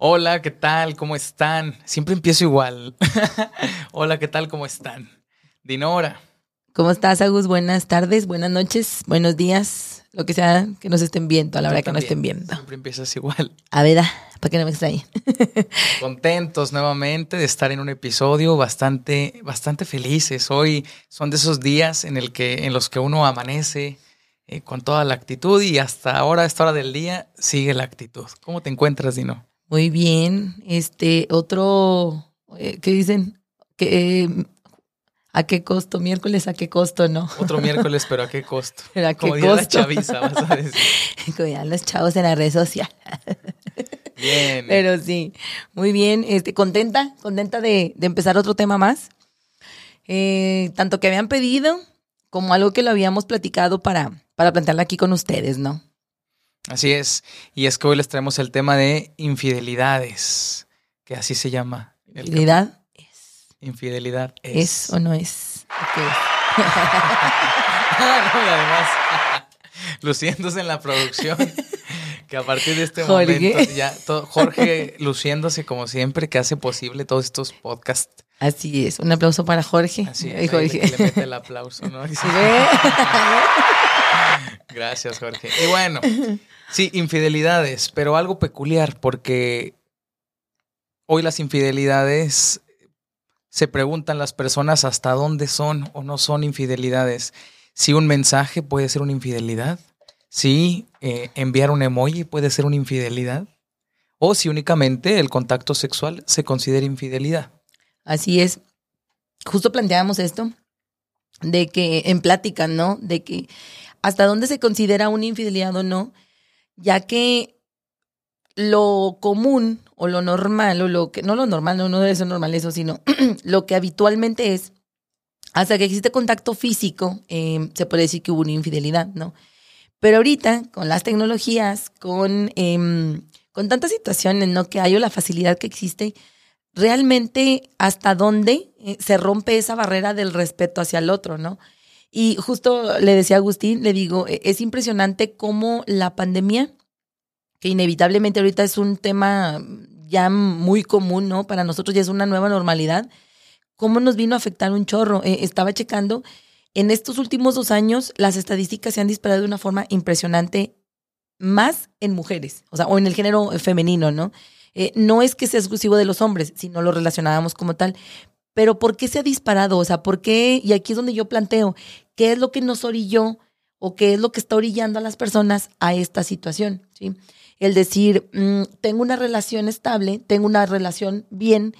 Hola, ¿qué tal? ¿Cómo están? Siempre empiezo igual. Hola, ¿qué tal? ¿Cómo están? Dinora. ¿Cómo estás, Agus? Buenas tardes, buenas noches, buenos días, lo que sea que nos estén viendo, a la hora que nos estén viendo. Siempre empiezas igual. A ver, ah, para que no me extrañen. Contentos nuevamente de estar en un episodio bastante, bastante felices. Hoy son de esos días en, el que, en los que uno amanece eh, con toda la actitud y hasta ahora, a esta hora del día, sigue la actitud. ¿Cómo te encuentras, Dino? Muy bien. Este, otro, eh, ¿qué dicen? Que, eh, ¿A qué costo? Miércoles, ¿a qué costo? No. Otro miércoles, pero ¿a qué costo? Pero ¿a qué Como diría la costo? chaviza, vas a decir. Como ya los chavos en la red social. Bien. Pero sí, muy bien. Este, contenta, contenta de, de empezar otro tema más. Eh, tanto que habían pedido como algo que lo habíamos platicado para, para plantearlo aquí con ustedes, ¿no? Así es. Y es que hoy les traemos el tema de infidelidades, que así se llama. el Fidelidad cap- Infidelidad es. es. o no es. ¿Qué es? Ah, no, y además, luciéndose en la producción. Que a partir de este Jorge. momento ya todo, Jorge luciéndose como siempre, que hace posible todos estos podcasts. Así es. Un aplauso para Jorge. Así es, Jorge. le, le mete el aplauso, ¿no? Gracias, Jorge. Y bueno, sí, infidelidades, pero algo peculiar, porque hoy las infidelidades se preguntan las personas hasta dónde son o no son infidelidades. Si un mensaje puede ser una infidelidad, si eh, enviar un emoji puede ser una infidelidad, o si únicamente el contacto sexual se considera infidelidad. Así es. Justo planteábamos esto de que en plática, ¿no? De que hasta dónde se considera una infidelidad o no, ya que lo común o lo normal o lo que no lo normal, no, no debe ser normal eso, sino lo que habitualmente es hasta que existe contacto físico, eh, se puede decir que hubo una infidelidad, ¿no? Pero ahorita, con las tecnologías, con, em, con tantas situaciones, ¿no? Que hay o la facilidad que existe, realmente hasta dónde eh, se rompe esa barrera del respeto hacia el otro, ¿no? Y justo le decía a Agustín, le digo, e- es impresionante cómo la pandemia, que inevitablemente ahorita es un tema ya muy común, ¿no? Para nosotros ya es una nueva normalidad, cómo nos vino a afectar un chorro. Eh, estaba checando, en estos últimos dos años las estadísticas se han disparado de una forma impresionante, más en mujeres, o sea, o en el género femenino, ¿no? Eh, no es que sea exclusivo de los hombres, sino lo relacionábamos como tal. Pero ¿por qué se ha disparado? O sea, ¿por qué? Y aquí es donde yo planteo, ¿qué es lo que nos orilló o qué es lo que está orillando a las personas a esta situación? ¿sí? El decir, mm, tengo una relación estable, tengo una relación bien,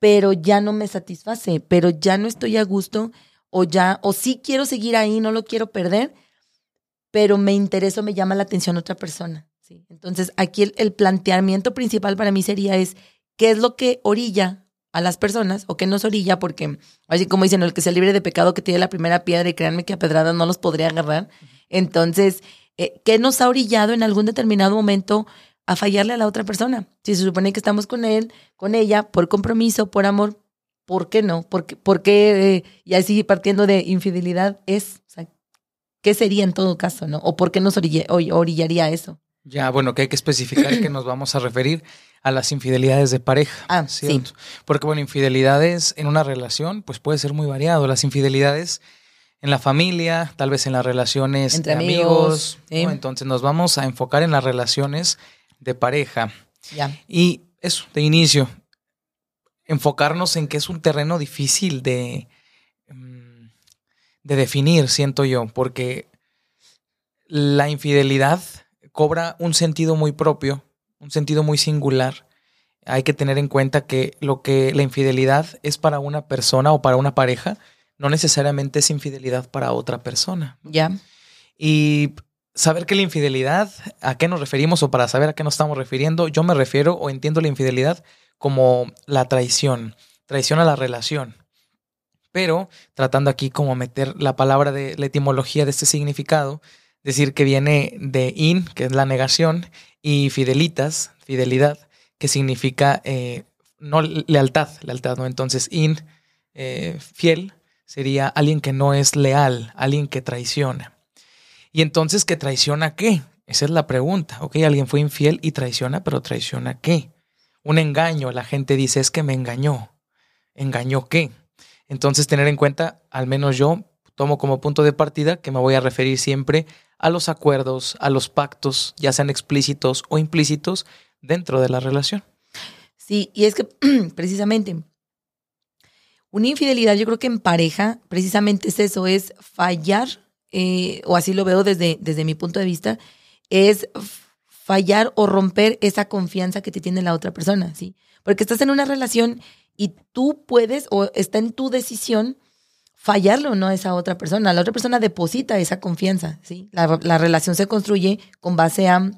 pero ya no me satisface, pero ya no estoy a gusto o ya, o sí quiero seguir ahí, no lo quiero perder, pero me interesa o me llama la atención otra persona. ¿sí? Entonces, aquí el, el planteamiento principal para mí sería es, ¿qué es lo que orilla a las personas o qué nos orilla? Porque, así como dicen, el que sea libre de pecado que tiene la primera piedra y créanme que a pedradas no los podría agarrar. Entonces, eh, ¿qué nos ha orillado en algún determinado momento a fallarle a la otra persona? Si se supone que estamos con él, con ella, por compromiso, por amor, ¿por qué no? ¿Por qué? por qué, eh, y así partiendo de infidelidad es? O sea, ¿Qué sería en todo caso, no? ¿O por qué nos orilla- or- orillaría eso? Ya, bueno, que hay que especificar que nos vamos a referir a las infidelidades de pareja. Ah, ¿cierto? Porque, bueno, infidelidades en una relación, pues puede ser muy variado. Las infidelidades en la familia, tal vez en las relaciones Entre de amigos, amigos. ¿no? sí. Entonces nos vamos a enfocar en las relaciones de pareja. Ya. Y eso, de inicio, enfocarnos en que es un terreno difícil de, mm, de definir, siento yo, porque la infidelidad cobra un sentido muy propio, un sentido muy singular. Hay que tener en cuenta que lo que la infidelidad es para una persona o para una pareja, no necesariamente es infidelidad para otra persona. Ya. Y saber que la infidelidad, ¿a qué nos referimos o para saber a qué nos estamos refiriendo? Yo me refiero o entiendo la infidelidad como la traición, traición a la relación. Pero tratando aquí como meter la palabra de la etimología de este significado, decir que viene de in, que es la negación, y fidelitas, fidelidad, que significa eh, no lealtad, lealtad, ¿no? Entonces, in, eh, fiel, sería alguien que no es leal, alguien que traiciona. Y entonces, ¿que traiciona qué? Esa es la pregunta. Ok, alguien fue infiel y traiciona, pero traiciona qué? Un engaño, la gente dice, es que me engañó. ¿Engañó qué? Entonces tener en cuenta, al menos yo tomo como punto de partida que me voy a referir siempre a los acuerdos, a los pactos, ya sean explícitos o implícitos, dentro de la relación. Sí, y es que precisamente una infidelidad, yo creo que en pareja, precisamente es eso, es fallar, eh, o así lo veo desde, desde mi punto de vista, es fallar o romper esa confianza que te tiene la otra persona, ¿sí? Porque estás en una relación y tú puedes, o está en tu decisión, fallarle o no a esa otra persona. La otra persona deposita esa confianza, ¿sí? La, la relación se construye con base a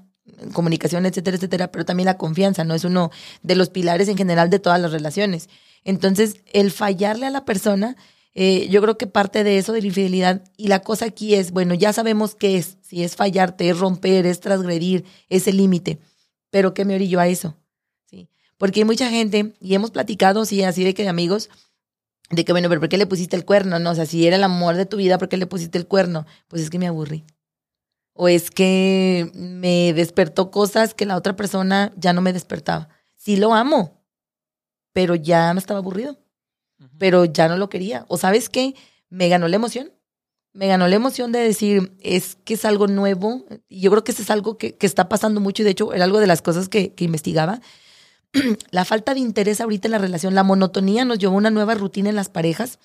comunicación, etcétera, etcétera, pero también la confianza, ¿no? Es uno de los pilares en general de todas las relaciones. Entonces, el fallarle a la persona, eh, yo creo que parte de eso, de la infidelidad, y la cosa aquí es, bueno, ya sabemos qué es, si es fallarte, es romper, es transgredir ese límite, pero ¿qué me orillo a eso? ¿Sí? Porque hay mucha gente, y hemos platicado, sí, así de que de amigos, de que, bueno, pero ¿por qué le pusiste el cuerno? No, o sea, si era el amor de tu vida, ¿por qué le pusiste el cuerno? Pues es que me aburrí. O es que me despertó cosas que la otra persona ya no me despertaba. Sí lo amo, pero ya me estaba aburrido, pero ya no lo quería. O sabes qué, me ganó la emoción. Me ganó la emoción de decir, es que es algo nuevo. Y yo creo que eso es algo que, está pasando mucho y de hecho era algo de las cosas que, que investigaba. la falta de interés ahorita en la relación, la monotonía nos llevó a una nueva rutina en las parejas,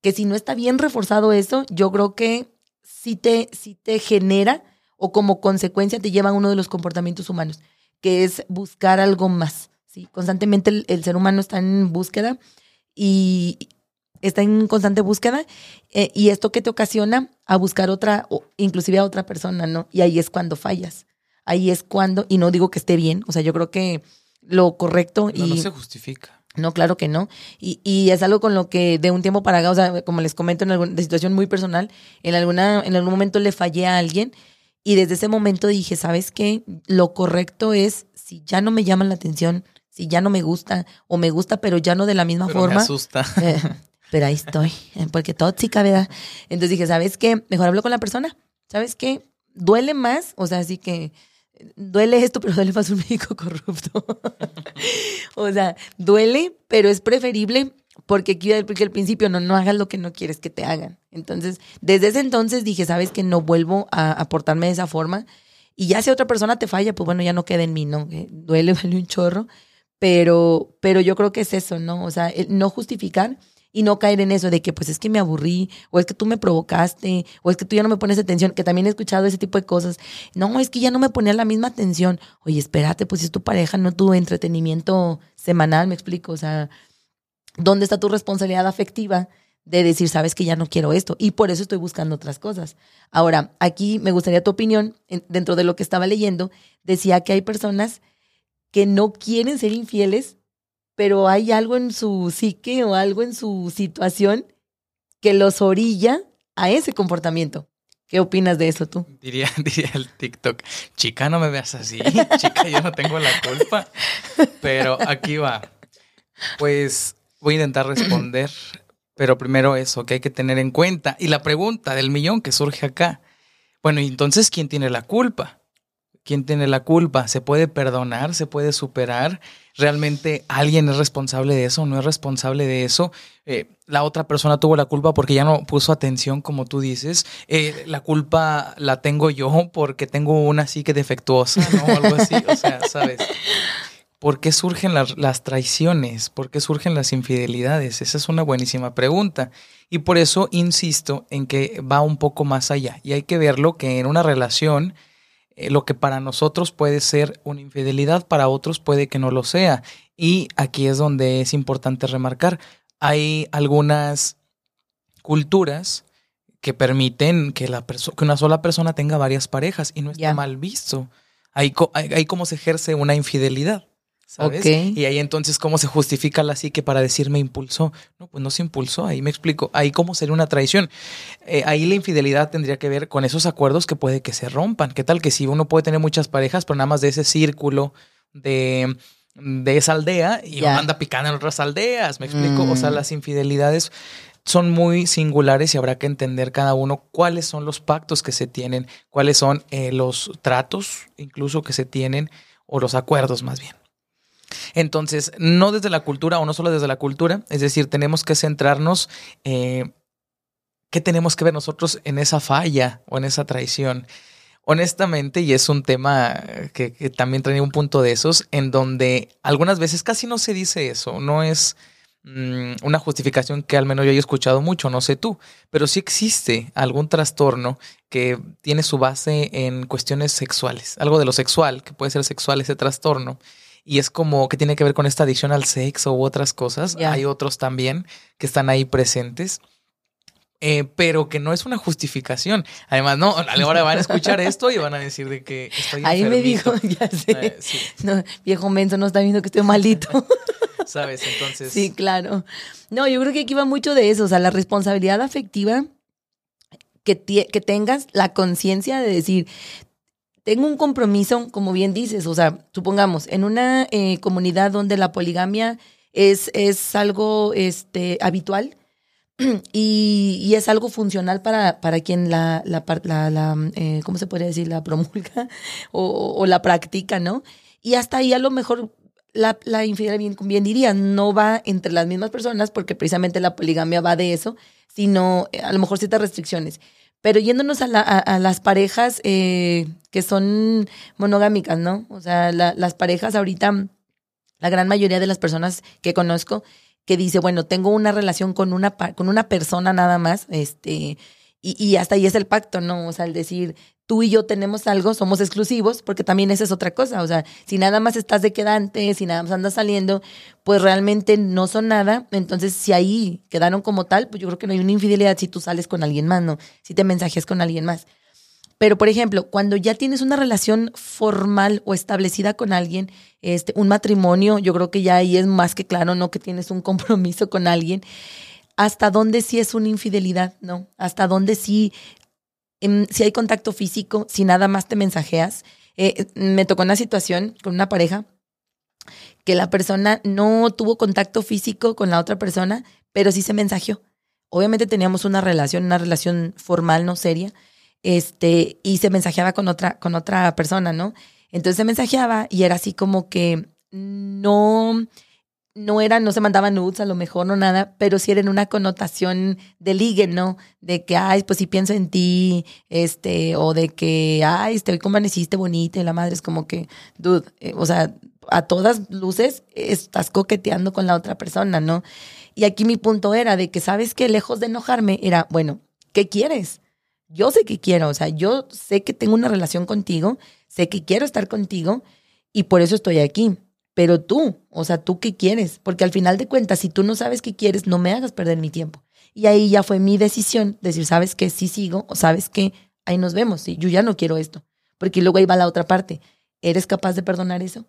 que si no está bien reforzado eso, yo creo que sí te, sí te genera o como consecuencia te lleva a uno de los comportamientos humanos, que es buscar algo más. ¿sí? Constantemente el, ser humano está en búsqueda y está en constante búsqueda eh, y esto que te ocasiona a buscar otra, o inclusive a otra persona, ¿no? Y ahí es cuando fallas. Ahí es cuando, y no digo que esté bien, o sea, yo creo que lo correcto y... No se justifica. No, claro que no. Y, y, es algo con lo que de un tiempo para acá, o sea, como les comento en alguna de situación muy personal, en alguna, en algún momento le fallé a alguien y desde ese momento dije, ¿sabes qué? Lo correcto es, si ya no me llaman la atención, si ya no me gusta o me gusta, pero ya no de la misma forma. Me asusta. Eh, pero ahí estoy, eh, porque tóxica, ¿verdad? Entonces dije, ¿sabes qué? Mejor hablo con la persona. ¿Sabes qué? Duele más, o sea, así que duele esto, pero duele más un médico corrupto. o sea, duele, pero es preferible porque, porque al principio no, no hagas lo que no quieres que te hagan. Entonces, desde ese entonces dije, ¿sabes que no vuelvo a, a portarme de esa forma? Y ya si otra persona te falla, pues bueno, ya no queda en mí, ¿no? Duele, duele un chorro pero, pero yo creo que es eso, ¿no? O sea, no justificar y no caer en eso de que pues es que me aburrí, o es que tú me provocaste, o es que tú ya no me pones atención, que también he escuchado ese tipo de cosas. No, es que ya no me ponía la misma atención. Oye, espérate, pues si es tu pareja, no tu entretenimiento semanal, me explico. O sea, ¿dónde está tu responsabilidad afectiva de decir, sabes que ya no quiero esto? Y por eso estoy buscando otras cosas. Ahora, aquí me gustaría tu opinión, dentro de lo que estaba leyendo, decía que hay personas que no quieren ser infieles, pero hay algo en su psique o algo en su situación que los orilla a ese comportamiento. ¿Qué opinas de eso tú? Diría, diría el TikTok, chica, no me veas así, chica, yo no tengo la culpa, pero aquí va. Pues voy a intentar responder, pero primero eso que hay que tener en cuenta. Y la pregunta del millón que surge acá, bueno, ¿y entonces quién tiene la culpa? ¿Quién tiene la culpa? ¿Se puede perdonar? ¿Se puede superar? ¿Realmente alguien es responsable de eso? ¿No es responsable de eso? Eh, la otra persona tuvo la culpa porque ya no puso atención, como tú dices. Eh, la culpa la tengo yo porque tengo una psique defectuosa, ¿no? algo así. O sea, ¿sabes? ¿Por qué surgen las, las traiciones? ¿Por qué surgen las infidelidades? Esa es una buenísima pregunta. Y por eso insisto en que va un poco más allá. Y hay que verlo que en una relación eh, lo que para nosotros puede ser una infidelidad, para otros puede que no lo sea. Y aquí es donde es importante remarcar, hay algunas culturas que permiten que, la que una sola persona tenga varias parejas y no está mal visto. Ahí, ahí, cómo se ejerce una infidelidad. ¿Sabes? Y ahí entonces, ¿cómo se justifica la psique para decir me impulsó? No, pues no se impulsó, ahí me explico. Ahí cómo sería una traición. Eh, ahí la infidelidad tendría que ver con esos acuerdos que puede que se rompan. ¿Qué tal que si uno puede tener muchas parejas, pero nada más de ese círculo de, de esa aldea y uno anda picando en otras aldeas? ¿Me explico? O sea, mm. las infidelidades son muy singulares y habrá que entender cada uno cuáles son los pactos que se tienen, cuáles son eh, los tratos incluso que se tienen o los acuerdos más bien. Entonces, no desde la cultura o no solo desde la cultura, es decir, tenemos que centrarnos, eh, ¿qué tenemos que ver nosotros en esa falla o en esa traición? Honestamente, y es un tema que, también trae un punto de esos, en donde algunas veces casi no se dice eso, no es Mm, una justificación que al menos yo he escuchado mucho, no sé tú, pero sí existe algún trastorno que tiene su base en cuestiones sexuales, algo de lo sexual, que puede ser sexual ese trastorno, y es como que tiene que ver con esta adicción al sexo u otras cosas. Hay otros también que están ahí presentes. Eh, pero que no es una justificación. Además, no, ahora van a escuchar esto y van a decir de que estoy Ahí me dijo, ya sé. Eh, no, viejo menso, no está viendo que estoy malito. ¿Sabes? Entonces. Sí, claro. No, yo creo que aquí va mucho de eso, o sea, la responsabilidad afectiva que, que tengas, la conciencia de decir, tengo un compromiso, como bien dices, o sea, supongamos, en una eh, comunidad donde la poligamia es, es algo este, habitual y, es algo funcional para, para quien la, la, eh, ¿cómo se podría decir? La promulga o, la practica, ¿no? Y hasta ahí a lo mejor la, la infidelidad, bien, bien diría, no va entre las mismas personas, porque precisamente la poligamia va de eso, sino eh, a lo mejor ciertas restricciones. Pero yéndonos a, a, las parejas eh, que son monogámicas, ¿no? O sea, las parejas ahorita, la gran mayoría de las personas que conozco, que dice, bueno, tengo una relación con una, con una persona nada más, este, y, y hasta ahí es el pacto, ¿no? O sea, el decir, tú y yo tenemos algo, somos exclusivos, porque también esa es otra cosa. O sea, si nada más estás de quedante, si nada más andas saliendo, pues realmente no son nada. Entonces, si ahí quedaron como tal, pues yo creo que no hay una infidelidad si tú sales con alguien más, ¿no? Si te mensajes con alguien más. Pero, por ejemplo, cuando ya tienes una relación formal o establecida con alguien, este, un matrimonio, yo creo que ya ahí es más que claro, ¿no? Que tienes un compromiso con alguien. ¿Hasta dónde sí es una infidelidad? ¿No? ¿Hasta dónde sí si hay contacto físico, si nada más te mensajeas. Eh, me tocó una situación con una pareja que la persona no tuvo contacto físico con la otra persona, pero sí se mensajeó. Obviamente teníamos una relación, una relación formal, no seria, este, y se mensajeaba con otra, con otra persona, ¿no? Entonces se mensajeaba y era así como que no, no eran, no se mandaban nudes a lo mejor, no nada, pero sí era en una connotación de ligue, ¿no? De que, ay, pues sí pienso en ti, este, o de que, ay, estoy como amaneciste bonita y la madre es como que, dude, eh, o sea, a todas luces estás coqueteando con la otra persona, ¿no? Y aquí mi punto era de que, ¿sabes que Lejos de enojarme, era, bueno, ¿qué quieres? Yo sé que quiero, o sea, yo sé que tengo una relación contigo, sé que quiero estar contigo y por eso estoy aquí pero tú, o sea, ¿tú qué quieres? Porque al final de cuentas, si tú no sabes qué quieres, no me hagas perder mi tiempo. Y ahí ya fue mi decisión, decir, ¿sabes qué? Sí sigo, o ¿sabes qué? Ahí nos vemos, ¿sí? yo ya no quiero esto. Porque luego ahí va la otra parte. ¿Eres capaz de perdonar eso?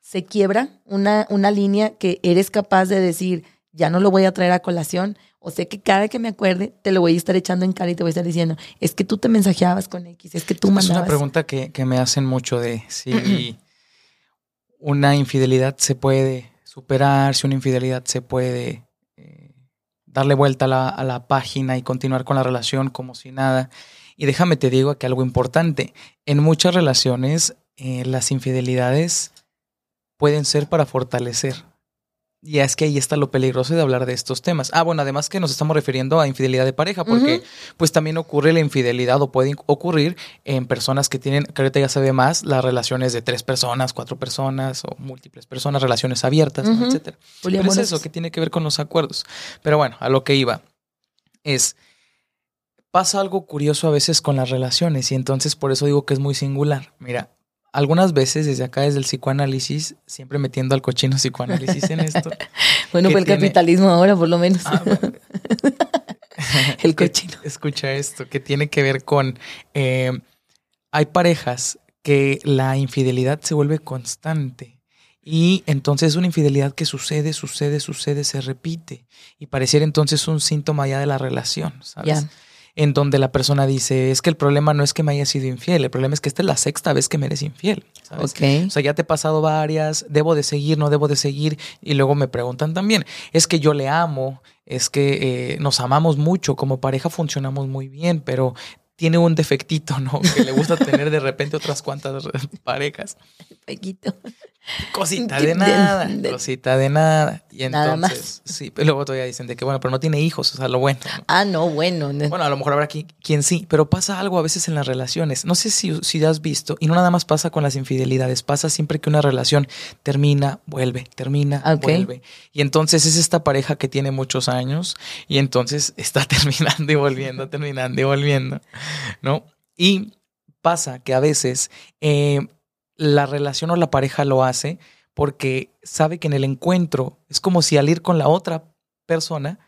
Se quiebra una, una línea que eres capaz de decir, ya no lo voy a traer a colación, o sé que cada que me acuerde te lo voy a estar echando en cara y te voy a estar diciendo, es que tú te mensajeabas con X, es que tú mandabas. Es una pregunta que, que me hacen mucho de si una infidelidad se puede superar, si una infidelidad se puede eh, darle vuelta a la, página y continuar con la relación como si nada. Y déjame te digo que algo importante, en muchas relaciones eh, las infidelidades pueden ser para fortalecer. Y es que ahí está lo peligroso de hablar de estos temas. Ah, bueno, además que nos estamos refiriendo a infidelidad de pareja, porque pues también ocurre la infidelidad o puede ocurrir en personas que tienen, que ahorita ya se ve más, las relaciones de tres personas, cuatro personas o múltiples personas, relaciones abiertas, etcétera. Pero es eso que tiene que ver con los acuerdos. Pero bueno, a lo que iba es, pasa algo curioso a veces con las relaciones y entonces por eso digo que es muy singular. Mira, algunas veces desde acá, desde el psicoanálisis, siempre metiendo al cochino psicoanálisis en esto. bueno, fue el capitalismo ahora, por lo menos. Ah, el cochino. Escucha esto, que tiene que ver con... Eh, hay parejas que la infidelidad se vuelve constante. Y entonces es una infidelidad que sucede, sucede, sucede, se repite. Y pareciera entonces un síntoma ya de la relación, ¿sabes? En donde la persona dice, es que el problema no es que me haya sido infiel, el problema es que esta es la sexta vez que me eres infiel. ¿sabes? O sea, ya te he pasado varias, debo de seguir, no debo de seguir. Y luego me preguntan también, es que yo le amo, es que eh, nos amamos mucho, como pareja funcionamos muy bien, pero tiene un defectito, ¿no? Que le gusta tener de repente otras cuantas parejas. Pequito. Cosita de nada, cosita de nada. Y entonces, sí, pero luego todavía dicen de que, bueno, pero no tiene hijos, o sea, lo bueno. Ah, no, bueno. Bueno, a lo mejor habrá aquí quien sí, pero pasa algo a veces en las relaciones. No sé si, si has visto, y no nada más pasa con las infidelidades, pasa siempre que una relación termina, vuelve, termina, vuelve. Y entonces es esta pareja que tiene muchos años y entonces está terminando y volviendo, terminando y volviendo, ¿no? Y pasa que a veces... Eh, la relación o la pareja lo hace porque sabe que en el encuentro es como si al ir con la otra persona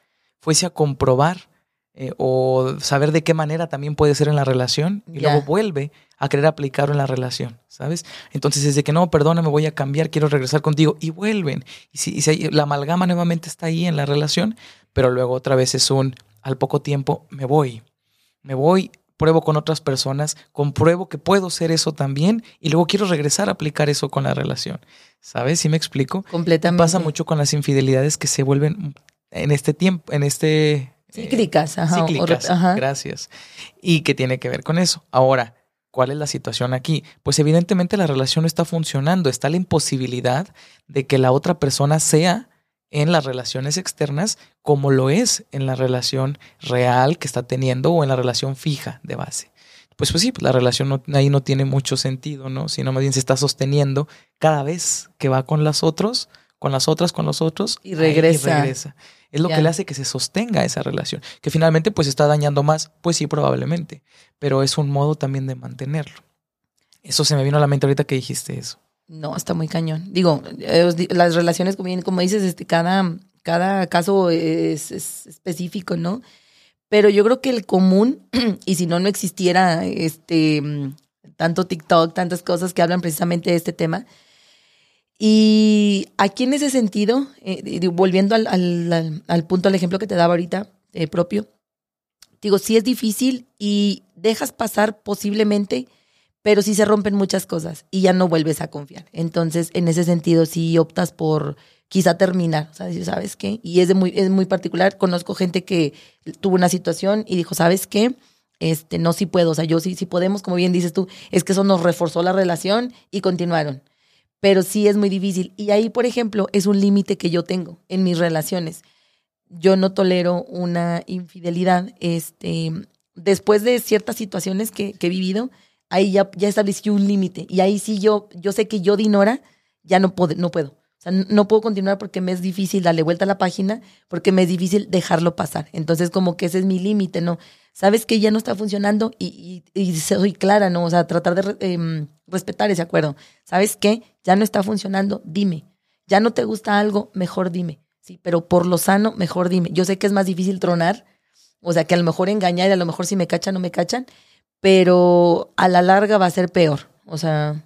fuese a comprobar eh, o saber de qué manera también puede ser en la relación y luego vuelve a querer aplicarlo en la relación, ¿sabes? Entonces es de que no, perdona, me voy a cambiar, quiero regresar contigo y vuelven. Y si, y si la amalgama nuevamente está ahí en la relación, pero luego otra vez es un, al poco tiempo me voy, me voy pruebo con otras personas, compruebo que puedo ser eso también y luego quiero regresar a aplicar eso con la relación. ¿Sabes? ¿Sí me explico? Completamente. Pasa mucho con las infidelidades que se vuelven en este tiempo, en este... Eh, cíclicas, ajá. Cíclicas, gracias. Y que tiene que ver con eso. Ahora, ¿Cuál es la situación aquí? Pues evidentemente la relación no está funcionando, está la imposibilidad de que la otra persona sea en las relaciones externas como lo es en la relación real que está teniendo o en la relación fija de base. Pues, pues sí, pues la relación ahí no tiene mucho sentido, ¿no? Sino más bien se está sosteniendo cada vez que va con las otros, con las otras, con los otros. Y regresa. regresa. Es lo que le hace que se sostenga esa relación. Que finalmente pues está dañando más, pues sí, probablemente. Pero es un modo también de mantenerlo. Eso se me vino a la mente ahorita que dijiste eso. No, está muy cañón. Digo, eh, las relaciones, como dices, este, cada, cada caso es, específico, ¿no? Pero yo creo que el común, y si no, no existiera este tanto TikTok, tantas cosas que hablan precisamente de este tema. Y aquí en ese sentido, eh, volviendo al, al, al, punto, al ejemplo que te daba ahorita eh, propio, digo, sí es difícil y dejas pasar posiblemente pero sí se rompen muchas cosas y ya no vuelves a confiar. Entonces, en ese sentido, sí optas por quizá terminar, o sea, ¿sabes qué? Y es, muy, es muy particular. Conozco gente que tuvo una situación y dijo, ¿sabes qué? Este, no, sí puedo, o sea, yo sí, sí podemos, como bien dices tú, es que eso nos reforzó la relación y continuaron. Pero sí es muy difícil. Y ahí, por ejemplo, es un límite que yo tengo en mis relaciones. Yo no tolero una infidelidad. Este, después de ciertas situaciones que, que he vivido, ahí ya, ya establecí un límite. Y ahí sí yo, yo sé que yo, Dinora, ya no puedo, no puedo. O sea, no puedo continuar porque me es difícil darle vuelta a la página, porque me es difícil dejarlo pasar. Entonces, como que ese es mi límite, ¿no? Sabes que ya no está funcionando y, soy clara, ¿no? O sea, tratar de em, respetar ese acuerdo. ¿Sabes qué? Ya no está funcionando, dime. Ya no te gusta algo, mejor dime. Sí, pero por lo sano, mejor dime. Yo sé que es más difícil tronar, o sea, que a lo mejor engañar a lo mejor si me cachan o me cachan, pero a la larga va a ser peor. O sea.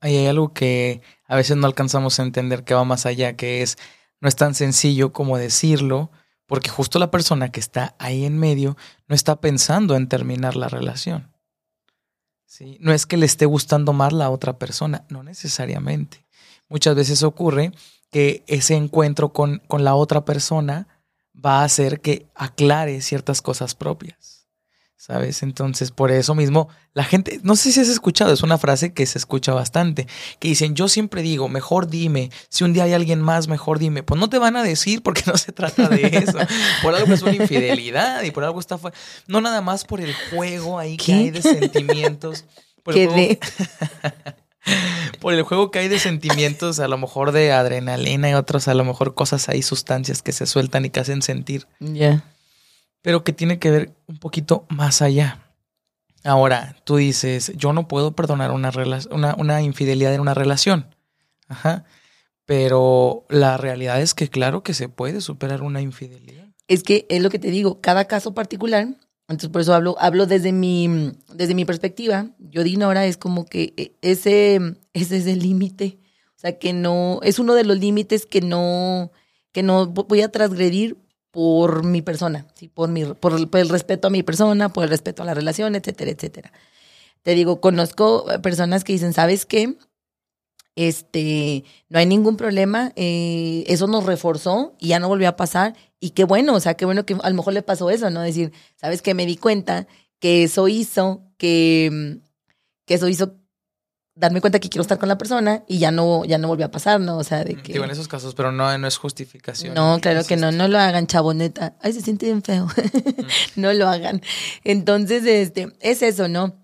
Hay algo que a veces no alcanzamos a entender que va más allá, que es, no es tan sencillo como decirlo, porque justo la persona que está ahí en medio no está pensando en terminar la relación. ¿Sí? No es que le esté gustando más la otra persona, no necesariamente. Muchas veces ocurre que ese encuentro con, con la otra persona va a hacer que aclare ciertas cosas propias. ¿Sabes? Entonces, por eso mismo, la gente, no sé si has escuchado, es una frase que se escucha bastante, que dicen, yo siempre digo, mejor dime, si un día hay alguien más, mejor dime. Pues no te van a decir porque no se trata de eso. por algo es una infidelidad y por algo está fuera. No nada más por el juego ahí que hay de sentimientos. Por el, juego, por el juego que hay de sentimientos, a lo mejor de adrenalina y otros, a lo mejor cosas ahí, sustancias que se sueltan y que hacen sentir. Ya pero que tiene que ver un poquito más allá. Ahora, tú dices, yo no puedo perdonar una, una, infidelidad en una relación. Ajá. Pero la realidad es que claro que se puede superar una infidelidad. Es que es lo que te digo, cada caso particular, entonces por eso hablo, hablo desde mi, desde mi perspectiva. Yo ahora es como que e, ese, ese es el límite. O sea, que no, es uno de los límites que no, que no voy a transgredir por mi persona, ¿sí? por, mi, por, el, respeto a mi persona, por el respeto a la relación, etcétera, etcétera. Te digo, conozco personas que dicen, ¿sabes qué? Este, no hay ningún problema, eh, eso nos reforzó y ya no volvió a pasar. Y qué bueno, o sea, qué bueno que a lo mejor le pasó eso, ¿no? Decir, ¿sabes qué? Me di cuenta que eso hizo que, que eso hizo darme cuenta que quiero estar con la persona y ya no, ya no volvió a pasar, ¿no? O sea, de que... Digo, en esos casos, pero no, no es justificación. No, claro que no, no lo hagan, chaboneta. Ay, se siente bien feo. no lo hagan. Entonces, este, es eso, ¿no?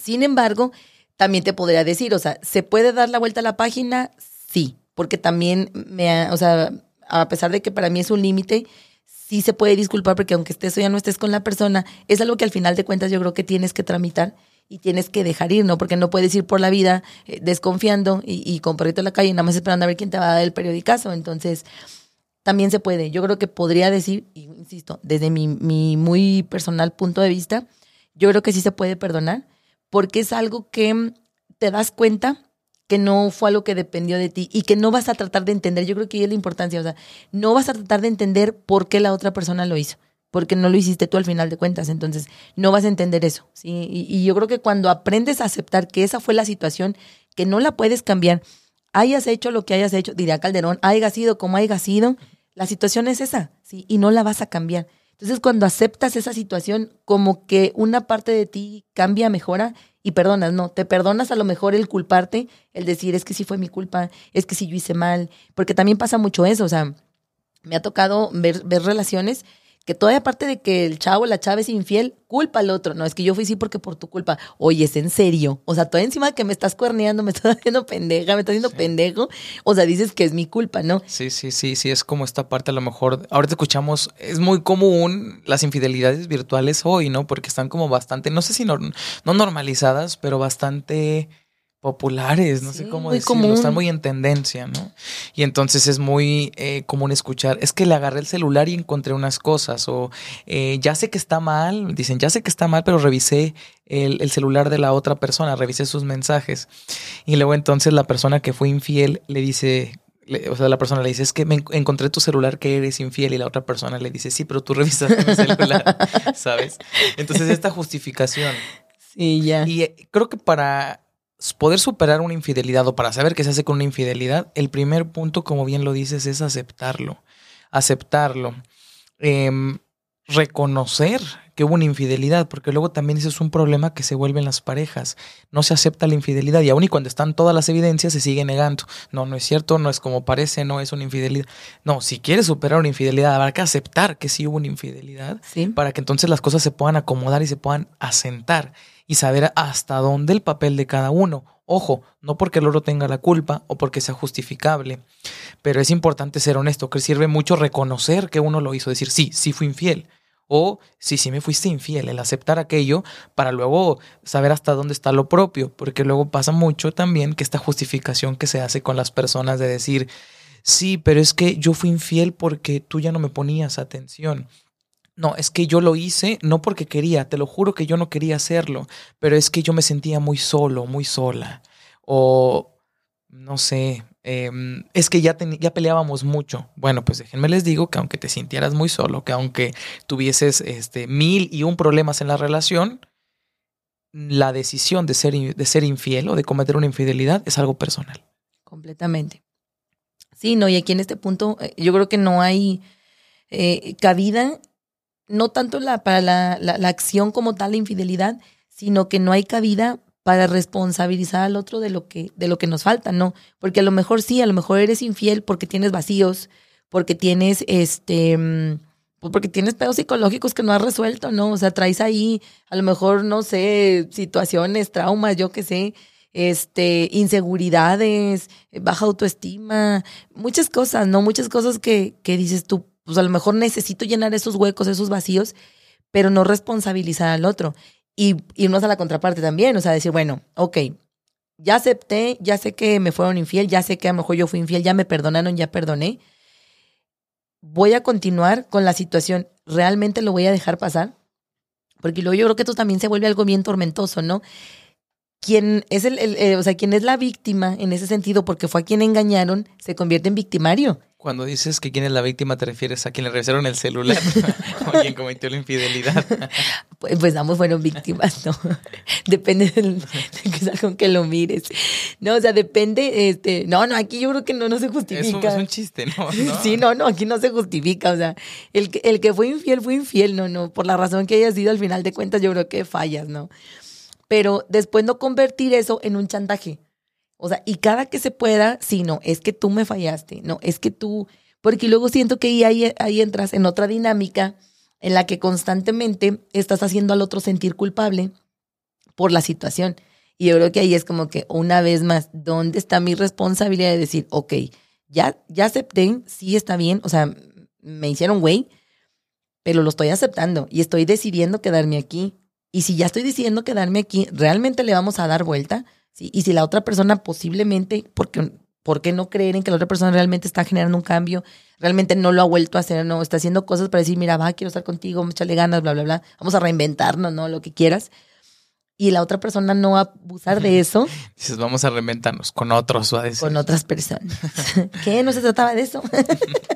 Sin embargo, también te podría decir, o sea, ¿se puede dar la vuelta a la página? Sí, porque también me, o sea, a pesar de que para mí es un límite, sí se puede disculpar porque aunque estés o ya no estés con la persona, es algo que al final de cuentas yo creo que tienes que tramitar y tienes que dejar ir, ¿no? Porque no puedes ir por la vida eh, desconfiando y, con perrito en la calle, nada más esperando a ver quién te va a dar el periodicazo. Entonces, también se puede. Yo creo que podría decir, insisto, desde mi, mi muy personal punto de vista, yo creo que sí se puede perdonar, porque es algo que te das cuenta que no fue algo que dependió de ti y que no vas a tratar de entender. Yo creo que ahí es la importancia, o sea, no vas a tratar de entender por qué la otra persona lo hizo porque no lo hiciste tú al final de cuentas, entonces no vas a entender eso, ¿sí? Y, yo creo que cuando aprendes a aceptar que esa fue la situación, que no la puedes cambiar, hayas hecho lo que hayas hecho, diría Calderón, haya sido como haya sido, la situación es esa, ¿sí? Y no la vas a cambiar. Entonces cuando aceptas esa situación, como que una parte de ti cambia, mejora y perdonas, no, te perdonas a lo mejor el culparte, el decir, es que sí fue mi culpa, es que sí yo hice mal, porque también pasa mucho eso, o sea, me ha tocado ver, ver relaciones que todavía aparte de que el chavo, la chava es infiel, culpa al otro. No, es que yo fui sí porque por tu culpa. Oye, es en serio. O sea, todavía encima de que me estás cuerneando, me estás haciendo pendeja, me estás haciendo sí. pendejo. O sea, dices que es mi culpa, ¿no? Sí, sí, sí, sí, es como esta parte a lo mejor. Ahorita escuchamos, es muy común las infidelidades virtuales hoy, ¿no? Porque están como bastante, no sé si no, no normalizadas, pero bastante populares, no sí, sé cómo decirlo, común. están muy en tendencia, ¿no? Y entonces es muy eh, común escuchar, es que le agarré el celular y encontré unas cosas, o eh, ya sé que está mal, dicen, ya sé que está mal, pero revisé el, el, celular de la otra persona, revisé sus mensajes. Y luego entonces la persona que fue infiel le dice, le, o sea, la persona le dice, es que me encontré tu celular que eres infiel y la otra persona le dice, sí, pero tú revisaste mi celular, ¿sabes? Entonces esta justificación. Sí, ya. Y eh, creo que para poder superar una infidelidad o para saber qué se hace con una infidelidad, el primer punto, como bien lo dices, es aceptarlo. Aceptarlo. Eh, reconocer que hubo una infidelidad, porque luego también ese es un problema que se vuelve en las parejas. No se acepta la infidelidad y aun y cuando están todas las evidencias se sigue negando. No, no es cierto, no es como parece, no es una infidelidad. No, si quieres superar una infidelidad, habrá que aceptar que sí hubo una infidelidad ¿Sí? para que entonces las cosas se puedan acomodar y se puedan asentar y saber hasta dónde el papel de cada uno. Ojo, no porque el otro tenga la culpa o porque sea justificable, pero es importante ser honesto, que sirve mucho reconocer que uno lo hizo, decir, sí, sí fui infiel, o sí, sí me fuiste infiel, el aceptar aquello para luego saber hasta dónde está lo propio, porque luego pasa mucho también que esta justificación que se hace con las personas de decir, sí, pero es que yo fui infiel porque tú ya no me ponías atención. No, es que yo lo hice no porque quería, te lo juro que yo no quería hacerlo, pero es que yo me sentía muy solo, muy sola. O, no sé, eh, es que ya, ya peleábamos mucho. Bueno, pues déjenme les digo que aunque te sintieras muy solo, que aunque tuvieses este, mil y un problemas en la relación, la decisión de ser, de ser infiel o de cometer una infidelidad es algo personal. Completamente. Sí, no, y aquí en este punto eh, yo creo que no hay eh, cabida no tanto la, para la, la, la, acción como tal, la infidelidad, sino que no hay cabida para responsabilizar al otro de lo que, de lo que nos falta, ¿no? Porque a lo mejor sí, a lo mejor eres infiel porque tienes vacíos, porque tienes este pues porque tienes pedos psicológicos que no has resuelto, ¿no? O sea, traes ahí, a lo mejor, no sé, situaciones, traumas, yo qué sé, este, inseguridades, baja autoestima, muchas cosas, ¿no? Muchas cosas que, que dices tú, pues a lo mejor necesito llenar esos huecos, esos vacíos, pero no responsabilizar al otro. Y irnos a la contraparte también, o sea, decir, bueno, ok, ya acepté, ya sé que me fueron infiel, ya sé que a lo mejor yo fui infiel, ya me perdonaron, ya perdoné. Voy a continuar con la situación, ¿realmente lo voy a dejar pasar? Porque luego yo creo que esto también se vuelve algo bien tormentoso, ¿no? Quien es el, el, el o sea, quien es la víctima en ese sentido, porque fue a quien engañaron, se convierte en victimario. Cuando dices que quién es la víctima, te refieres a quien le revisaron el celular o a quien cometió la infidelidad. Pues, pues ambos fueron víctimas, ¿no? depende del, de con que lo mires. No, o sea, depende, este, no, no, aquí yo creo que no, no se justifica. Es un, chiste, ¿no? Sí, no, no, aquí no se justifica. O sea, el el que fue infiel fue infiel, no, no. Por la razón que haya sido, al final de cuentas, yo creo que fallas, ¿no? Pero después no convertir eso en un chantaje. O sea, y cada que se pueda, sí, no, es que tú me fallaste, no, es que tú, porque luego siento que ahí, ahí entras en otra dinámica en la que constantemente estás haciendo al otro sentir culpable por la situación. Y yo creo que ahí es como que una vez más, ¿dónde está mi responsabilidad de decir, ok, ya, ya acepté, sí está bien, o sea, me hicieron güey, pero lo estoy aceptando y estoy decidiendo quedarme aquí. Y si ya estoy decidiendo quedarme aquí, ¿realmente le vamos a dar vuelta? Y si la otra persona posiblemente, porque, ¿por qué no creer en que la otra persona realmente está generando un cambio? Realmente no lo ha vuelto a hacer, no, está haciendo cosas para decir, mira, va, quiero estar contigo, échale ganas, bla, bla, bla, vamos a reinventarnos, ¿no? Lo que quieras. Y la otra persona no va a abusar de eso. Dices, vamos a reinventarnos con otros, o a decir. Con otras personas. ¿Qué? No se trataba de eso.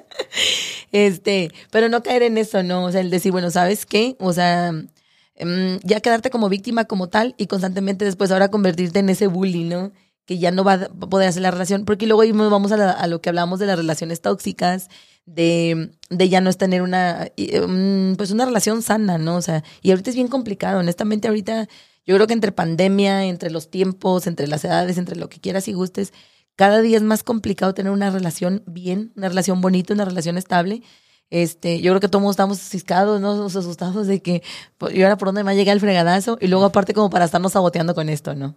este, pero no caer en eso, ¿no? O sea, el decir, bueno, ¿sabes qué? O sea, Em, ya quedarte como víctima como tal y constantemente después ahora convertirte en ese bully, ¿no? Que ya no va a poder hacer la relación, porque luego vamos a, lo que hablamos de las relaciones tóxicas, de, de ya no es tener una, em, pues una relación sana, ¿no? O sea, y ahorita es bien complicado, honestamente ahorita yo creo que entre pandemia, entre los tiempos, entre las edades, entre lo que quieras y gustes, cada día es más complicado tener una relación bien, una relación bonita, una relación estable. Este, yo creo que todos estamos ciscados, ¿no? asustados de que, pues, ¿y ahora por dónde me va a llegar el fregadazo? Y luego aparte como para estarnos saboteando con esto, ¿no?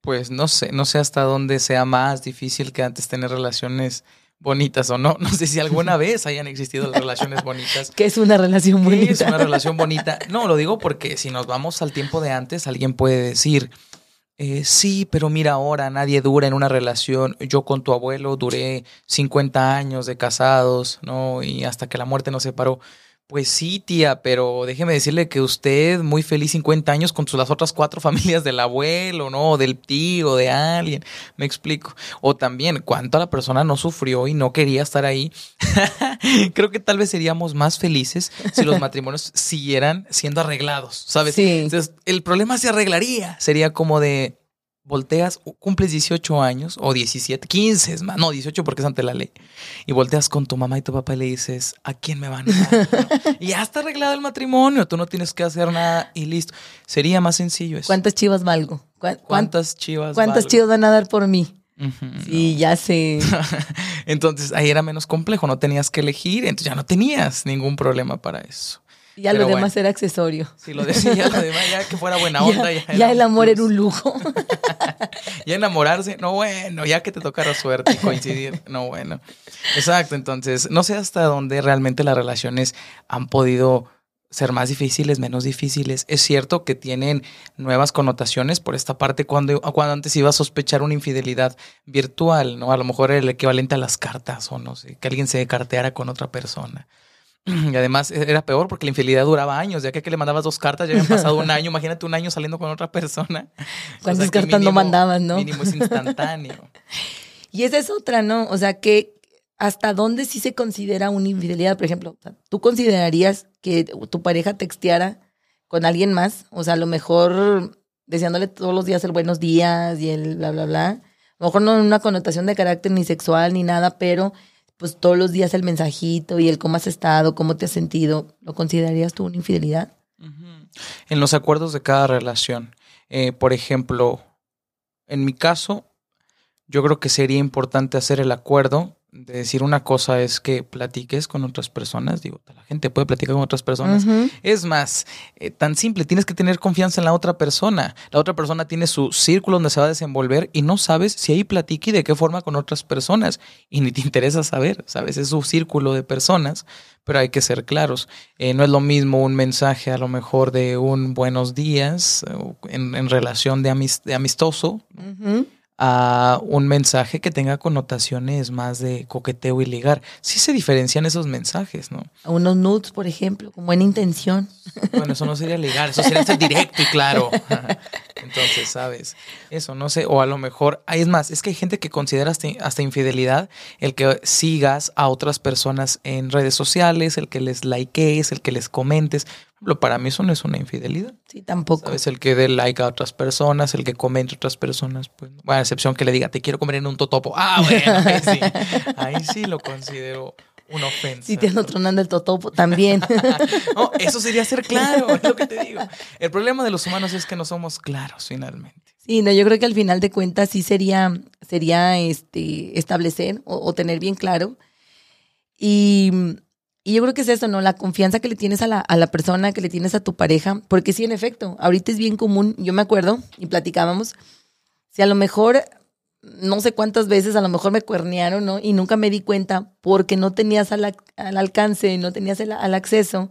Pues no sé, no sé hasta dónde sea más difícil que antes tener relaciones bonitas o no. No sé si alguna vez hayan existido las relaciones bonitas. ¿Qué es una relación bonita? es una relación bonita? No, lo digo porque si nos vamos al tiempo de antes, alguien puede decir, eh, sí, pero mira ahora, nadie dura en una relación. Yo con tu abuelo duré 50 años de casados, ¿no? Y hasta que la muerte nos separó. Pues sí, tía, pero déjeme decirle que usted muy feliz 50 años con las otras cuatro familias del abuelo, ¿no? Del tío, de alguien, me explico. O también, ¿cuánto la persona no sufrió y no quería estar ahí? Creo que tal vez seríamos más felices si los matrimonios siguieran siendo arreglados, ¿sabes? Sí. Entonces, el problema se arreglaría. Sería como de, volteas, cumples 18 años o 17, 15 es más, no, 18 porque es ante la ley. Y volteas con tu mamá y tu papá y le dices, ¿a quién me van a dar? y ya está arreglado el matrimonio, tú no tienes que hacer nada y listo. Sería más sencillo eso. ¿Cuántas chivas valgo? ¿Cuántas chivas ¿Cuántas chivas van a dar por mí? sí, ya sé. entonces ahí era menos complejo, no tenías que elegir, entonces ya no tenías ningún problema para eso. Ya lo demás era accesorio. Sí, lo decía, lo demás ya que fuera buena onda. Ya, el amor era un lujo. ya enamorarse, no bueno, ya que te tocara suerte coincidir, no bueno. Exacto, entonces, no sé hasta dónde realmente las relaciones han podido ser más difíciles, menos difíciles. Es cierto que tienen nuevas connotaciones por esta parte cuando, cuando antes iba a sospechar una infidelidad virtual, ¿no? A lo mejor era el equivalente a las cartas o no sé, que alguien se carteara con otra persona. Y además e-, era peor porque la infidelidad duraba años, ya que, que le mandabas dos cartas, ya habían pasado un año, imagínate un año saliendo con otra persona. ¿Cuántas cartas no mandabas, no? Mínimo es instantáneo. y esa es otra, ¿no? O sea, que hasta dónde sí se considera una infidelidad, por ejemplo, ¿tú considerarías que tu pareja texteara con alguien más? O sea, a lo mejor deseándole todos los días el buenos días y el bla, bla, bla. A lo mejor no en una connotación de carácter ni sexual ni nada, pero pues todos los días el mensajito y el cómo has estado, cómo te has sentido, ¿lo considerarías tú una infidelidad? En los acuerdos de cada relación. Eh, por ejemplo, en mi caso, yo creo que sería importante hacer el acuerdo de decir una cosa es que platiques con otras personas, digo, la gente puede platicar con otras personas. Es más, eh, tan simple, tienes que tener confianza en la otra persona. La otra persona tiene su círculo donde se va a desenvolver y no sabes si ahí platique y de qué forma con otras personas. Y ni te interesa saber, ¿sabes? Es su círculo de personas, pero hay que ser claros. Eh, no es lo mismo un mensaje a lo mejor de un buenos días en, relación de, de amistoso a un mensaje que tenga connotaciones más de coqueteo y ligar. Sí se diferencian esos mensajes, ¿no? Unos nudes, por ejemplo, con buena intención. Bueno, eso no sería ligar, eso sería ser directo y claro. Entonces, ¿sabes? Eso, no sé, o a lo mejor, es más, es que hay gente que considera hasta, hasta, infidelidad el que sigas a otras personas en redes sociales, el que les likees, el que les comentes. Ejemplo, para mí eso no es una infidelidad. Sí, tampoco. Es el que dé like a otras personas, el que comente a otras personas, pues, bueno, a excepción que le diga, te quiero comer en un totopo. Ah, bueno, ahí sí, ahí sí lo considero una ofensa. Si te ando tronando el totopo también. no, eso sería ser claro, es lo que te digo. El problema de los humanos es que no somos claros finalmente. Sí, no, yo creo que al final de cuentas sí sería, sería este, establecer o, o tener bien claro. Y, y, yo creo que es eso, ¿no? La confianza que le tienes a la, a la persona, que le tienes a tu pareja. Porque sí, en efecto, ahorita es bien común, yo me acuerdo y platicábamos, si a lo mejor no sé cuántas veces a lo mejor me cuernearon, ¿no? Y nunca me di cuenta porque no tenías al, al alcance, no tenías el, al acceso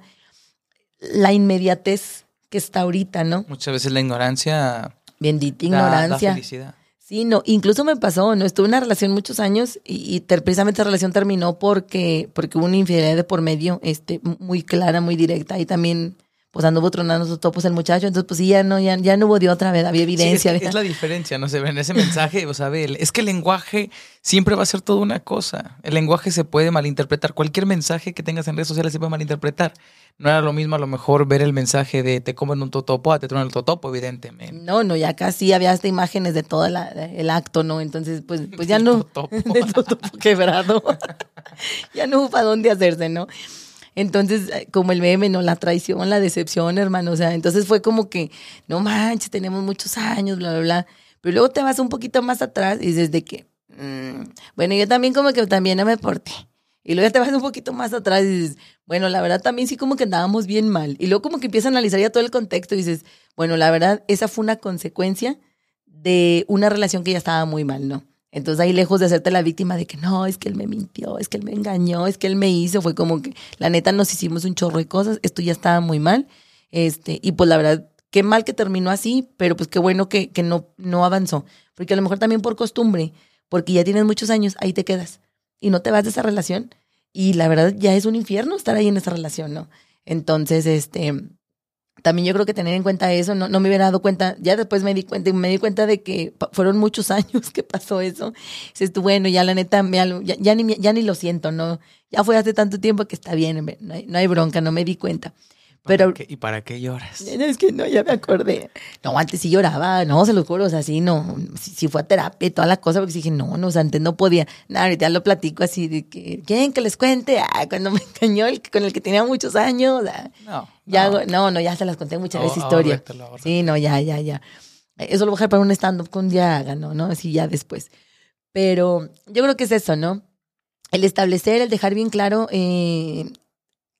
la inmediatez que está ahorita, ¿no? Muchas veces la ignorancia. Bendita ignorancia. Da, felicidad. Sí, no, incluso me pasó, ¿no? Estuve en una relación muchos años y, y ter, precisamente esa relación terminó porque, porque hubo una infidelidad de por medio, este, muy clara, muy directa y también pues anduvo tronando sus topos el muchacho, entonces pues sí, ya no, ya, ya no hubo de otra vez, había evidencia. Sí, es, es, la diferencia, no se ve en ese mensaje, o sea, es que el lenguaje siempre va a ser toda una cosa. El lenguaje se puede malinterpretar. Cualquier mensaje que tengas en redes sociales se puede malinterpretar. No era lo mismo a lo mejor ver el mensaje de te comen un totopo a te tronan el totopo, evidentemente. No, no, ya casi había hasta imágenes de todo la, el acto, ¿no? Entonces, pues, pues ya no. Totopo. totopo quebrado. ya no hubo para dónde hacerse, ¿no? Entonces, como el meme, ¿no? La traición, la decepción, hermano. O sea, entonces fue como que, no manches, tenemos muchos años, bla, bla, bla. Pero luego te vas un poquito más atrás y dices de que, mmm, bueno, yo también como que también no me porté. Y luego ya te vas un poquito más atrás y dices, bueno, la verdad también sí como que andábamos bien mal. Y luego como que empiezas a analizar ya todo el contexto y dices, bueno, la verdad, esa fue una consecuencia de una relación que ya estaba muy mal, ¿no? Entonces ahí lejos de hacerte la víctima de que no, es que él me mintió, es que él me engañó, es que él me hizo, fue como que la neta nos hicimos un chorro de cosas, esto ya estaba muy mal. Este, y pues la verdad, qué mal que terminó así, pero pues qué bueno que, que no, no avanzó. Porque a lo mejor también por costumbre, porque ya tienes muchos años, ahí te quedas y no te vas de esa relación. Y la verdad ya es un infierno estar ahí en esa relación, ¿no? Entonces, este, también yo creo que tener en cuenta eso, no, no me hubiera dado cuenta, ya después me di cuenta, me di cuenta de que fueron muchos años que pasó eso. Dices tú, bueno, ya la neta, ya, ya, ni, ya ni lo siento, ¿no? Ya fue hace tanto tiempo que está bien, no hay, no hay bronca, no me di cuenta. Pero, ¿Para ¿Y para qué lloras? Es que no, ya me acordé. No, antes sí lloraba, no, se lo juro, o sea, sí, no, sí, sí fue a terapia y toda la cosa, porque dije, no, no, o sea, antes no podía. Nada, ahorita lo platico así, de que, ¿quieren que les cuente? Ah, cuando me engañó el, con el que tenía muchos años. Ah, no. Ya, no. no, no, ya se las conté muchas veces historia. Sí, no, ya, ya, ya. Eso lo voy a dejar para un stand-up con día ¿no? ¿no? Así ya después. Pero yo creo que es eso, ¿no? El establecer, el dejar bien claro eh,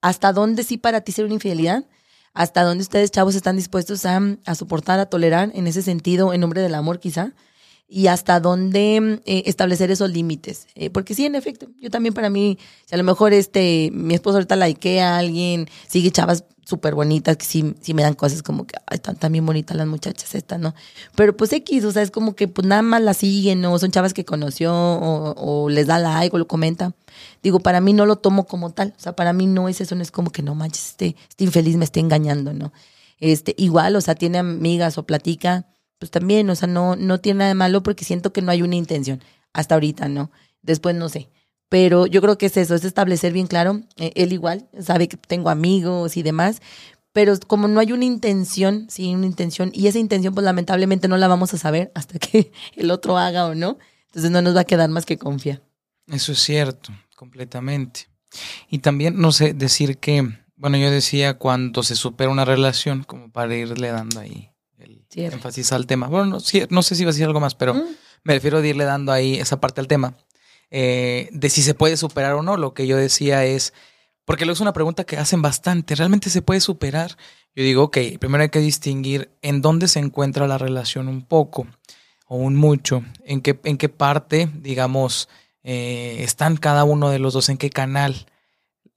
hasta dónde sí para ti ser una infidelidad, hasta dónde ustedes, chavos, están dispuestos a, a soportar, a tolerar, en ese sentido, en nombre del amor quizá, y hasta dónde eh, establecer esos límites. Eh, porque sí, en efecto, yo también para mí, si a lo mejor este, mi esposo ahorita likea a alguien, sigue chavas súper bonitas, que sí, me dan cosas como que, ay, están tan bien bonitas las muchachas estas, ¿no? Pero pues X, o sea, es como que pues nada más las siguen, ¿no? Son chavas que conoció o, o, les da like o lo comenta. Digo, para mí no lo tomo como tal, o sea, para mí no es eso, no es como que no manches, este, este infeliz me esté engañando, ¿no? Este, igual, o sea, tiene amigas o platica, pues también, o sea, no, no tiene nada de malo porque siento que no hay una intención, hasta ahorita, ¿no? Después no sé. Pero yo creo que es eso, es establecer bien claro. Eh, él igual sabe que tengo amigos y demás, pero como no hay una intención, sí, una intención, y esa intención, pues lamentablemente no la vamos a saber hasta que el otro haga o no. Entonces no nos va a quedar más que confiar. Eso es cierto, completamente. Y también, no sé, decir que, bueno, yo decía cuando se supera una relación, como para irle dando ahí el énfasis al tema. Bueno, no, sí, no, sé si iba a decir algo más, pero ¿Mm? me refiero a irle dando ahí esa parte al tema eh, de si se puede superar o no. Lo que yo decía es, porque luego es una pregunta que hacen bastante, ¿realmente se puede superar? Yo digo, ok, primero hay que distinguir en dónde se encuentra la relación un poco o un mucho, en qué, en qué parte, digamos, eh, están cada uno de los dos, en qué canal,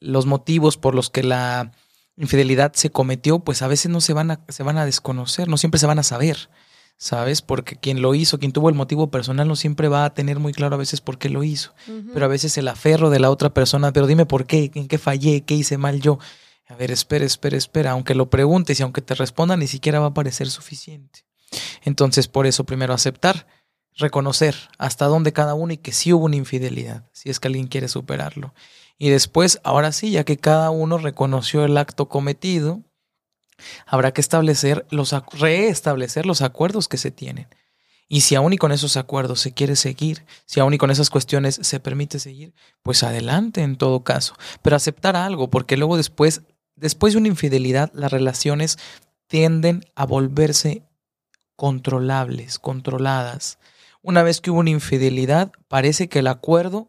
los motivos por los que la infidelidad se cometió, pues a veces no se van a, se van a desconocer, no siempre se van a saber. ¿sabes? Porque quien lo hizo, quien tuvo el motivo personal, no siempre va a tener muy claro a veces por qué lo hizo. Uh -huh. Pero a veces el aferro de la otra persona, pero dime por qué, en qué fallé, qué hice mal yo. A ver, espera, espera, espera. Aunque lo preguntes y aunque te responda, ni siquiera va a parecer suficiente. Entonces, por eso primero aceptar, reconocer hasta dónde cada uno y que sí hubo una infidelidad, si es que alguien quiere superarlo. Y después, ahora sí, ya que cada uno reconoció el acto cometido, habrá que establecer los, reestablecer los acuerdos que se tienen. Y si aún y con esos acuerdos se quiere seguir, si aún y con esas cuestiones se permite seguir, pues adelante en todo caso. Pero aceptar algo, porque luego después, después de una infidelidad, las relaciones tienden a volverse controlables, controladas. Una vez que hubo una infidelidad, parece que el acuerdo,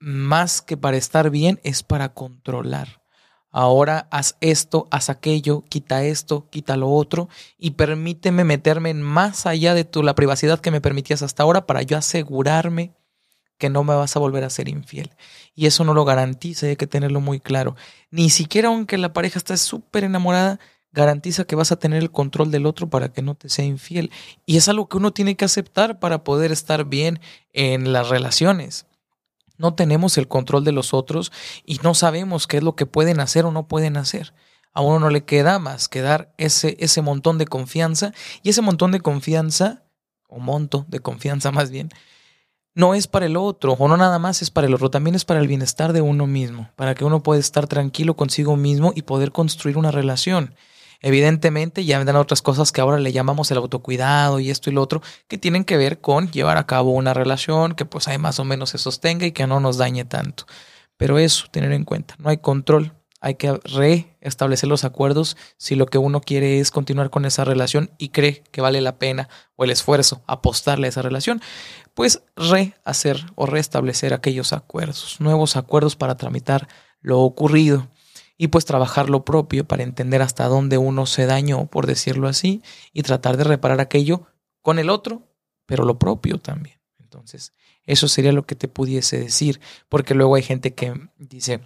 más que para estar bien, es para controlar. Ahora haz esto, haz aquello, quita esto, quita lo otro y permíteme meterme más allá de tu, la privacidad que me permitías hasta ahora para yo asegurarme que no me vas a volver a ser infiel. Y eso no lo garantiza, hay que tenerlo muy claro. Ni siquiera aunque la pareja esté súper enamorada, garantiza que vas a tener el control del otro para que no te sea infiel. Y es algo que uno tiene que aceptar para poder estar bien en las relaciones. No tenemos el control de los otros y no sabemos qué es lo que pueden hacer o no pueden hacer. A uno no le queda más que dar ese, ese montón de confianza y ese montón de confianza, o monto de confianza más bien, no es para el otro, o no nada más es para el otro, también es para el bienestar de uno mismo, para que uno pueda estar tranquilo consigo mismo y poder construir una relación. Evidentemente ya vendrán otras cosas que ahora le llamamos el autocuidado y esto y lo otro, que tienen que ver con llevar a cabo una relación que pues ahí más o menos se sostenga y que no nos dañe tanto. Pero eso, tener en cuenta, no hay control, hay que reestablecer los acuerdos si lo que uno quiere es continuar con esa relación y cree que vale la pena o el esfuerzo apostarle a esa relación, pues rehacer o restablecer aquellos acuerdos, nuevos acuerdos para tramitar lo ocurrido y pues trabajar lo propio para entender hasta dónde uno se dañó, por decirlo así, y tratar de reparar aquello con el otro, pero lo propio también. Entonces, eso sería lo que te pudiese decir, porque luego hay gente que dice,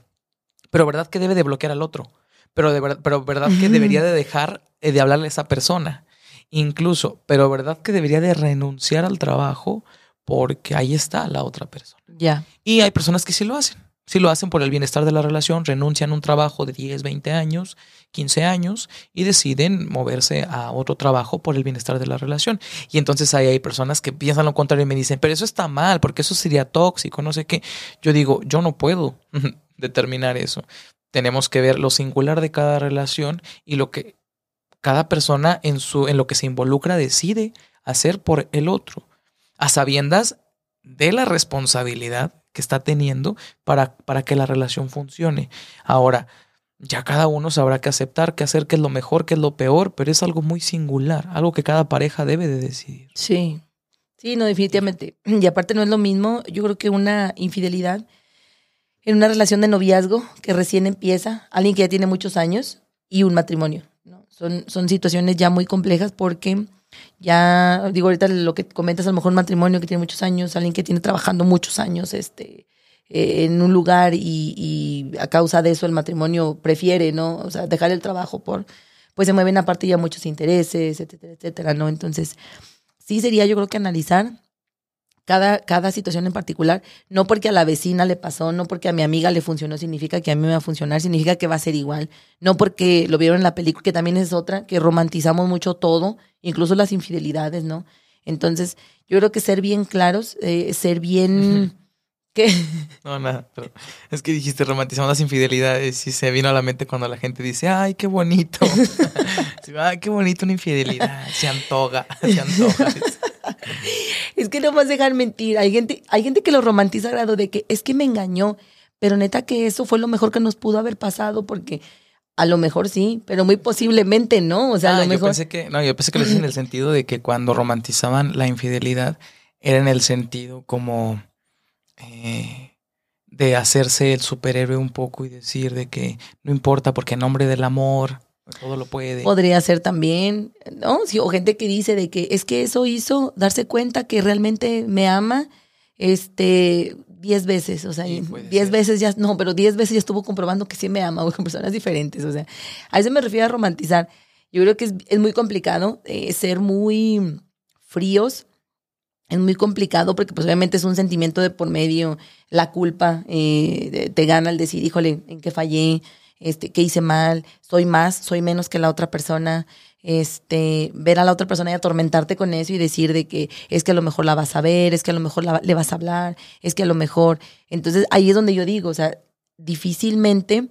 pero ¿verdad que debe de bloquear al otro? Pero, de verdad, pero ¿verdad que debería de dejar eh, de hablarle a esa persona? Incluso, pero ¿verdad que debería de renunciar al trabajo? Porque ahí está la otra persona. Ya. Y hay personas que sí lo hacen. Si lo hacen por el bienestar de la relación, renuncian a un trabajo de 10, 20 años, 15 años y deciden moverse a otro trabajo por el bienestar de la relación. Y entonces ahí hay personas que piensan lo contrario y me dicen, pero eso está mal, porque eso sería tóxico, no sé qué. Yo digo, yo no puedo determinar eso. Tenemos que ver lo singular de cada relación y lo que cada persona en, su, en lo que se involucra decide hacer por el otro, a sabiendas de la responsabilidad que está teniendo para, para que la relación funcione. Ahora, ya cada uno sabrá qué aceptar, qué hacer, qué es lo mejor, qué es lo peor, pero es algo muy singular, algo que cada pareja debe de decidir. Sí, sí, no, definitivamente. Y aparte no es lo mismo, yo creo que una infidelidad en una relación de noviazgo que recién empieza, alguien que ya tiene muchos años y un matrimonio. ¿no? Son, son situaciones ya muy complejas porque ya, digo, ahorita lo que comentas, a lo mejor un matrimonio que tiene muchos años, alguien que tiene trabajando muchos años este, eh, en un lugar y, y, a causa de eso el matrimonio prefiere, ¿no? O sea, dejar el trabajo por, pues se mueven aparte ya muchos intereses, etcétera, etcétera, ¿no? Entonces, sí sería yo creo que analizar cada, cada situación en particular, no porque a la vecina le pasó, no porque a mi amiga le funcionó, significa que a mí me va a funcionar, significa que va a ser igual, no porque lo vieron en la película, que también es otra, que romantizamos mucho todo, incluso las infidelidades, ¿no? Entonces, yo creo que ser bien claros, eh, ser bien... ¿Qué? No, nada, pero es que dijiste romantizamos las infidelidades y se vino a la mente cuando la gente dice, ay, qué bonito. ay, qué bonito una infidelidad, se antoja, se antoja. es que no vas a dejar mentir. Hay gente, hay gente que lo romantiza a grado de que es que me engañó, pero neta que eso fue lo mejor que nos pudo haber pasado porque a lo mejor sí, pero muy posiblemente no. O sea, a lo mejor. Yo pensé que, no, yo pensé que lo en el sentido de que cuando romantizaban la infidelidad era en el sentido como eh, de hacerse el superhéroe un poco y decir de que no importa porque en nombre del amor todo lo puede. Podría ser también, ¿no? Sí, o gente que dice de que es que eso hizo darse cuenta que realmente me ama, este, diez veces, o sea, diez veces ya, no, pero diez veces ya estuvo comprobando que sí me ama, con personas diferentes, o sea, a eso me refiero a romantizar. Yo creo que es, es muy complicado eh, ser muy fríos, es muy complicado porque pues obviamente es un sentimiento de por medio, la culpa eh, te gana al decir, híjole, en qué fallé, este, qué hice mal, soy más, soy menos que la otra persona, este, ver a la otra persona y atormentarte con eso y decir de que es que a lo mejor la vas a ver, es que a lo mejor le vas a hablar, es que a lo mejor, entonces ahí es donde yo digo, o sea, difícilmente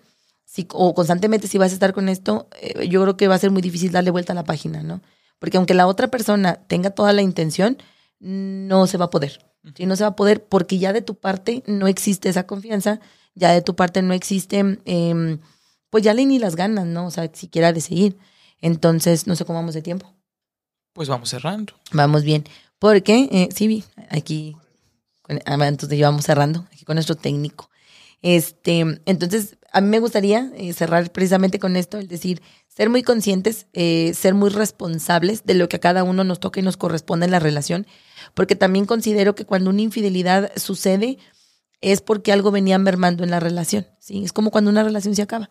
si, o constantemente si vas a estar con esto, eh, yo creo que va a ser muy difícil darle vuelta a la página, ¿no? Porque aunque la otra persona tenga toda la intención, no se va a poder. ¿sí? No se va a poder porque ya de tu parte no existe esa confianza, ya de tu parte no existe, eh, pues ya le ni las ganas, ¿no? O sea, siquiera de seguir. Entonces, no sé cómo vamos de tiempo. Pues vamos cerrando. Vamos bien. Porque, eh, sí, aquí, ah, entonces ya vamos cerrando, aquí con nuestro técnico. Este, entonces, a mí me gustaría eh, cerrar precisamente con esto, es decir, ser muy conscientes, eh, ser muy responsables de lo que a cada uno nos toca y nos corresponde en la relación, porque también considero que cuando una infidelidad sucede es porque algo venía mermando en la relación, ¿sí? Es como cuando una relación se acaba.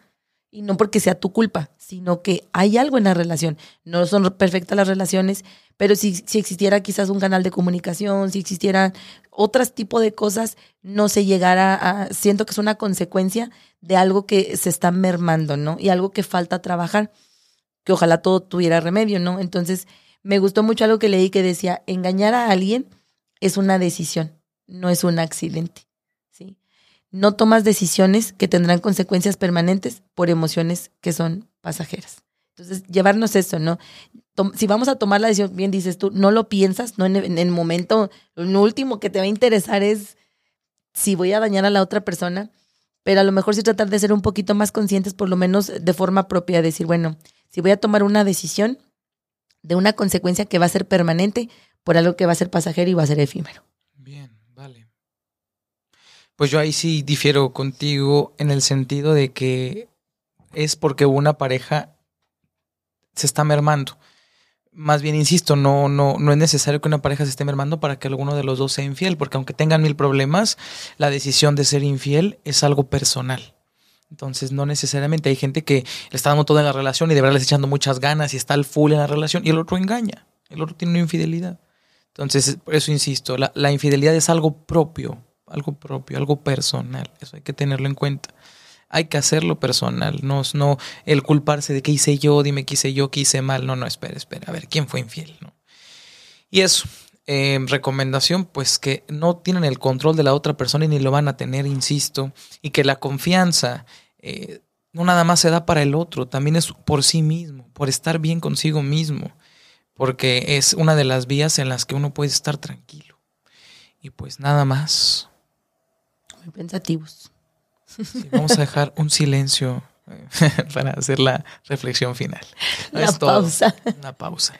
Y no porque sea tu culpa, sino que hay algo en la relación. No son perfectas las relaciones, pero si, si existiera quizás un canal de comunicación, si existieran otros tipos de cosas, no se llegara a, siento que es una consecuencia de algo que se está mermando, ¿no? Y algo que falta trabajar, que ojalá todo tuviera remedio, ¿no? Entonces, me gustó mucho algo que leí que decía, engañar a alguien es una decisión, no es un accidente no tomas decisiones que tendrán consecuencias permanentes por emociones que son pasajeras. Entonces, llevarnos eso, ¿no? si vamos a tomar la decisión, bien dices tú, no lo piensas, no en, el momento, lo último que te va a interesar es si voy a dañar a la otra persona, pero a lo mejor sí tratar de ser un poquito más conscientes, por lo menos de forma propia, decir, bueno, si voy a tomar una decisión de una consecuencia que va a ser permanente por algo que va a ser pasajero y va a ser efímero. Pues yo ahí sí difiero contigo en el sentido de que es porque una pareja se está mermando. Más bien, insisto, no, no, no es necesario que una pareja se esté mermando para que alguno de los dos sea infiel, porque aunque tengan mil problemas, la decisión de ser infiel es algo personal. Entonces, no necesariamente hay gente que le está dando todo en la relación y de verdad le está echando muchas ganas y está al full en la relación y el otro engaña, el otro tiene una infidelidad. Entonces, por eso insisto, la, la infidelidad es algo propio, algo propio, algo personal. Eso hay que tenerlo en cuenta. Hay que hacerlo personal, no, no el culparse de qué hice yo, dime qué hice yo, qué hice mal. No, no, espera, espera, a ver, ¿quién fue infiel? ¿no? Y eso, eh, recomendación, pues que no tienen el control de la otra persona y ni lo van a tener, insisto, y que la confianza eh, no nada más se da para el otro, también es por sí mismo, por estar bien consigo mismo, porque es una de las vías en las que uno puede estar tranquilo. Y pues nada más muy pensativos. vamos a dejar un silencio eh, para hacer la reflexión final. La pausa. Una pausa.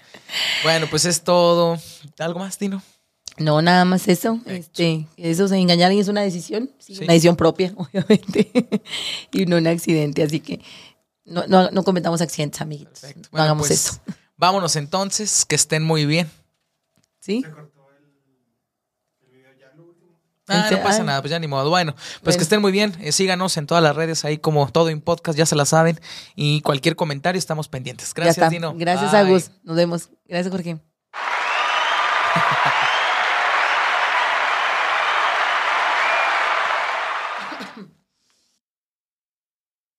Bueno, pues es todo. ¿Algo más, Tino? No, nada más eso. Este, eso se engañar a alguien es una decisión, una decisión propia, obviamente, y no un accidente. Así que no, no, cometamos accidentes, amiguitos. no hagamos pues, eso. Vámonos entonces, que estén muy bien. ¿Sí? Ah, no pasa nada, pues ya ni modo. Bueno, pues que estén muy bien. Eh, síganos en todas las redes ahí como todo en podcast, ya se la saben. Y cualquier comentario estamos pendientes. Gracias, Dino. Gracias, Agus. Nos vemos. Gracias, Jorge.